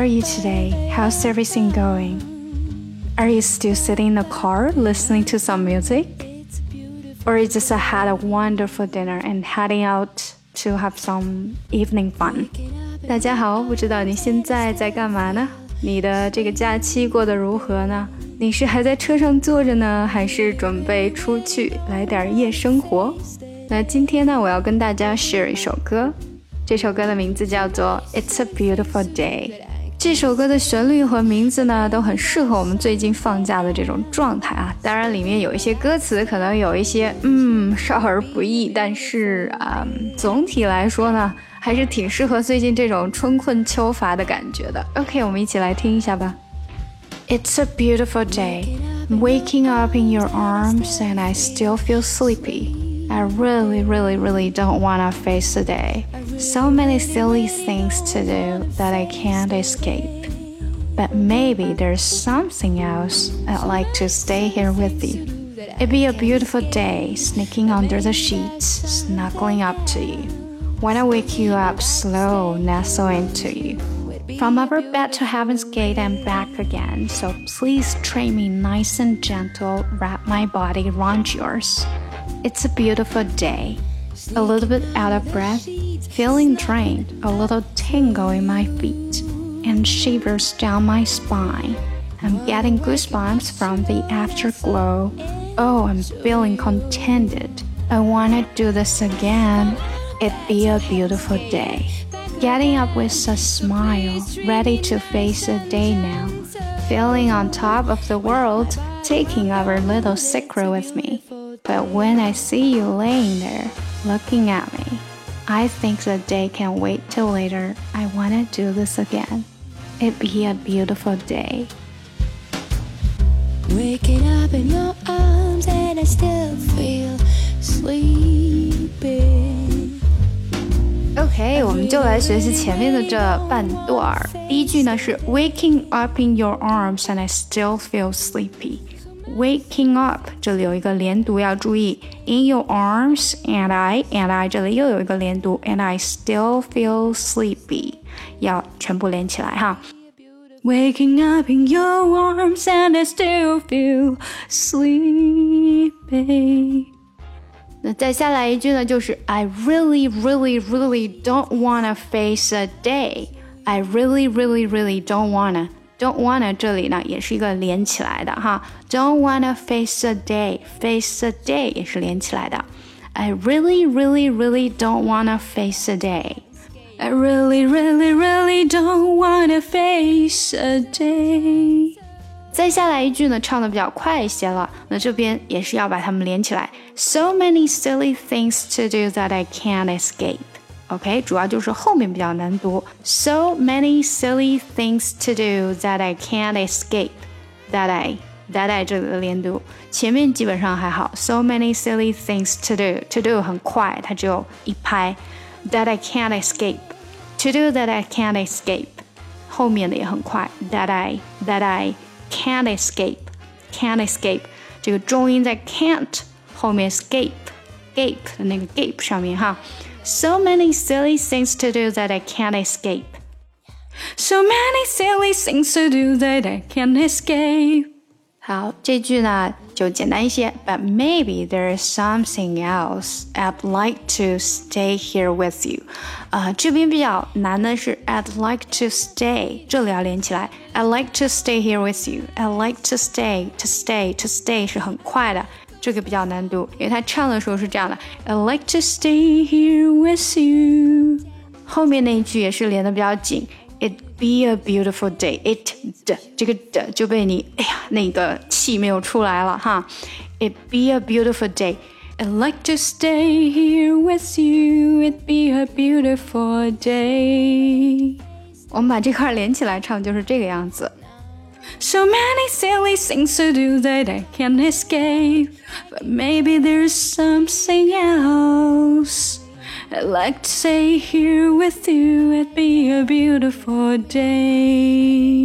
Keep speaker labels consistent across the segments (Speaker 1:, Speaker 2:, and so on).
Speaker 1: are you today? How's everything going? Are you still sitting in the car listening to some music? Or you just had a wonderful dinner and heading out to have some evening fun? 大家好，不知道你现在在干嘛呢？你的这个假期过得如何呢？你是还在车上坐着呢，还是准备出去来点夜生活？那今天呢，我要跟大家 share 一首歌。这首歌的名字叫做《It's a Beautiful Day》。 这首歌的旋律和名字呢，都很适合我们最近放假的这种状态啊。当然，里面有一些歌词可能有一些嗯少儿不宜，但是啊，总体来说呢，还是挺适合最近这种春困秋乏的感觉的。OK，我们一起来听一下吧。It's a beautiful day, waking up in your arms, and I still feel sleepy. I really, really, really don't want to face the day. So many silly things to do that I can't escape. But maybe there's something else I'd like to stay here with you. It'd be a beautiful day, sneaking under the sheets, snuggling up to you. When I wake you up slow, nestle into you. From our bed to heaven's gate and back again, so please treat me nice and gentle, wrap my body around yours. It's a beautiful day. A little bit out of breath, feeling drained, a little tingle in my feet, and shivers down my spine. I'm getting goosebumps from the afterglow. Oh, I'm feeling contented. I want to do this again. It'd be a beautiful day. Getting up with a smile, ready to face the day now. Feeling on top of the world, taking our little secret with me. But when I see you laying there, looking at me, I think the day can wait till later. I want to do this again. It'd be a beautiful day.
Speaker 2: Waking up in your arms and I still feel sleepy.
Speaker 1: OK，我们就来学习前面的这半段儿。第一句呢是 Waking up in your arms and I still feel sleepy。 waking up，这里有一个连读要注意。In your arms and I and I，这里又有一个连读，and I still feel sleepy，要全部连起来哈。Waking up in your arms and I still feel sleepy。那再下来一句呢，就是 I really, really, really don't wanna face a day. I really, really, really don't wanna. Don't wanna 这里呢也是一个连起来的哈，Don't wanna face a day，face a day 也是连起来的。I really, really, really don't wanna face a day. I really, really, really don't wanna face a day. 再下来一句呢，唱的比较快一些了，那这边也是要把它们连起来。So many silly things to do that I can't escape. OK，主要就是后面比较难读。So many silly things to do that I can't escape. That I that I 这里的连读，前面基本上还好。So many silly things to do. To do 很快，它只有一拍。That I can't escape. To do that I can't escape. 后面的也很快。That I that I can't escape. Can't escape. 这个重音在 can't 后面 escape gape 的那个 gape 上面哈。so many silly things to do that I can't escape. So many silly things to do that I can't escape. 好，这句呢就简单一些，But maybe there is something else I'd like to stay here with you。啊、呃，这边比较难的是 I'd like to stay，这里要连起来。I'd like to stay here with you。I'd like to stay, to stay, to stay 是很快的。 这个比较难读，因为他唱的时候是这样的：I like to stay here with you。后面那一句也是连的比较紧，It be a beautiful day。It 的这个的就被你哎呀那个气没有出来了哈。It be a beautiful day。I like to stay here with you. It be a beautiful day。我们把这块连起来唱，就是这个样子。 So many silly things to do that I can't escape. But maybe there's something else. I'd like to stay here with you. It'd be a beautiful day.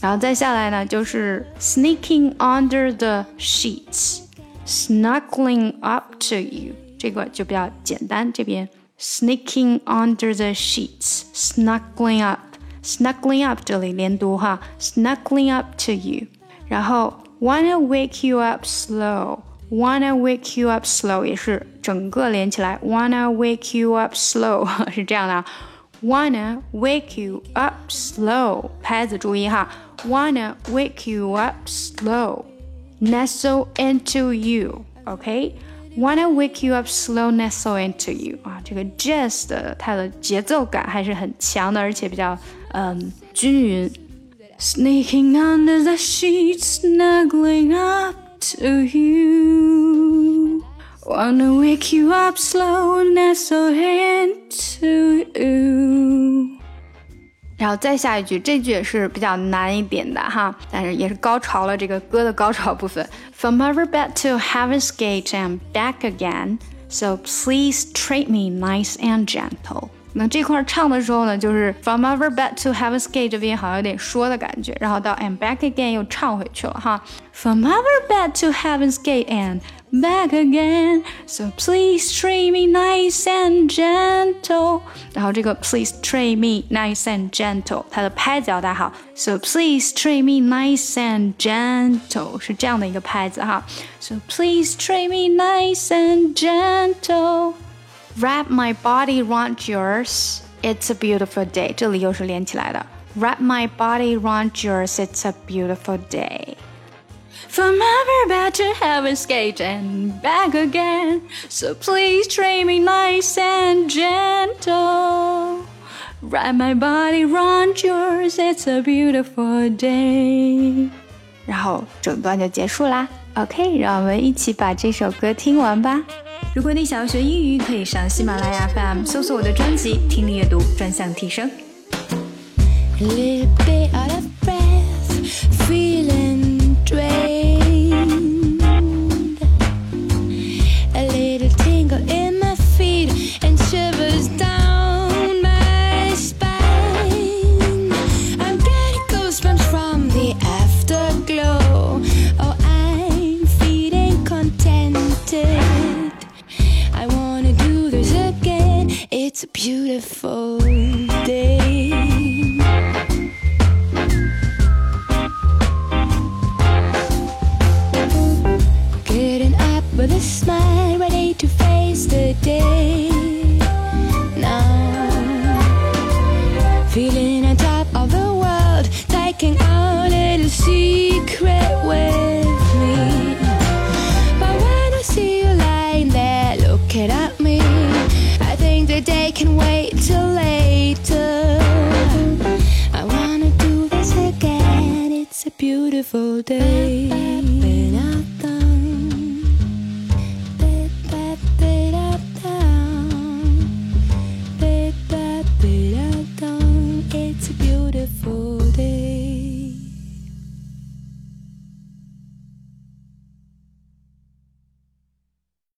Speaker 1: 然后再下来呢，就是 sneaking under the sheets, snuggling up to you，这个就比较简单。这边 sneaking under the sheets, snuggling up。 snuggling up 这里连读哈，snuggling up to you。然后 wanna wake you up slow。Wanna wake you up slow 也是整个连起来，Wanna wake you up slow 是这样的，Wanna wake you up slow，拍子注意哈，Wanna wake you up slow，nestle into you，OK？Wanna wake you up slow, nestle into you 啊，这个 jazz 的它的节奏感还是很强的，而且比较嗯均匀。Sneaking under the sheets, snuggling up to you. Wanna wake you up slow, nestle into you. 然后再下一句，这句也是比较难一点的哈，但是也是高潮了，这个歌的高潮部分。From our bed to heaven's gate and back again, so please treat me nice and gentle. 那这块唱的时候呢，就是 From our bed to heaven's gate 这边好像有点说的感觉，然后到 and back again 又唱回去了哈。From our bed to heaven's gate and back again, so please treat me nice and gentle。然后这个 please treat me nice and gentle，它的拍子要打好。So please treat me nice and gentle 是这样的一个拍子哈。So please treat me nice and gentle。Wrap my body around yours, it's a beautiful day. 这里又是连起来的。Wrap my body around yours, it's a beautiful day. From ever bed to heaven's gate and back again. So please treat me nice and gentle. Wrap my body around yours, it's a beautiful day. 然后整段就结束啦。OK，让我们一起把这首歌听完吧。如果你想要学英语，可以上喜马拉雅 FM 搜索我的专辑《听力阅读专项提升》。